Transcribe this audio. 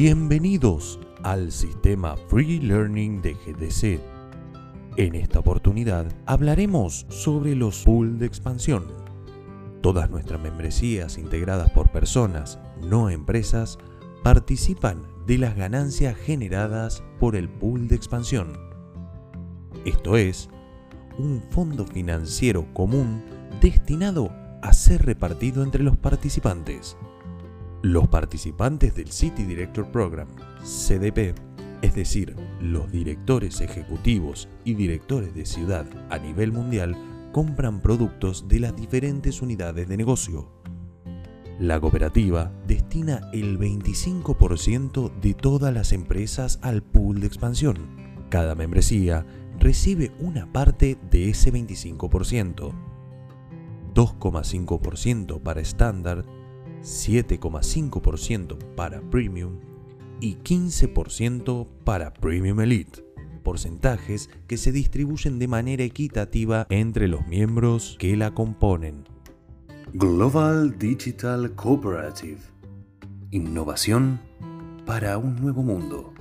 Bienvenidos al sistema Free Learning de GDC. En esta oportunidad hablaremos sobre los pools de expansión. Todas nuestras membresías integradas por personas, no empresas, participan de las ganancias generadas por el pool de expansión. Esto es, un fondo financiero común destinado a ser repartido entre los participantes. Los participantes del City Director Program, CDP, es decir, los directores ejecutivos y directores de ciudad a nivel mundial, compran productos de las diferentes unidades de negocio. La cooperativa destina el 25% de todas las empresas al pool de expansión. Cada membresía recibe una parte de ese 25%. 2,5% para estándar 7,5% para Premium y 15% para Premium Elite, porcentajes que se distribuyen de manera equitativa entre los miembros que la componen. Global Digital Cooperative. Innovación para un nuevo mundo.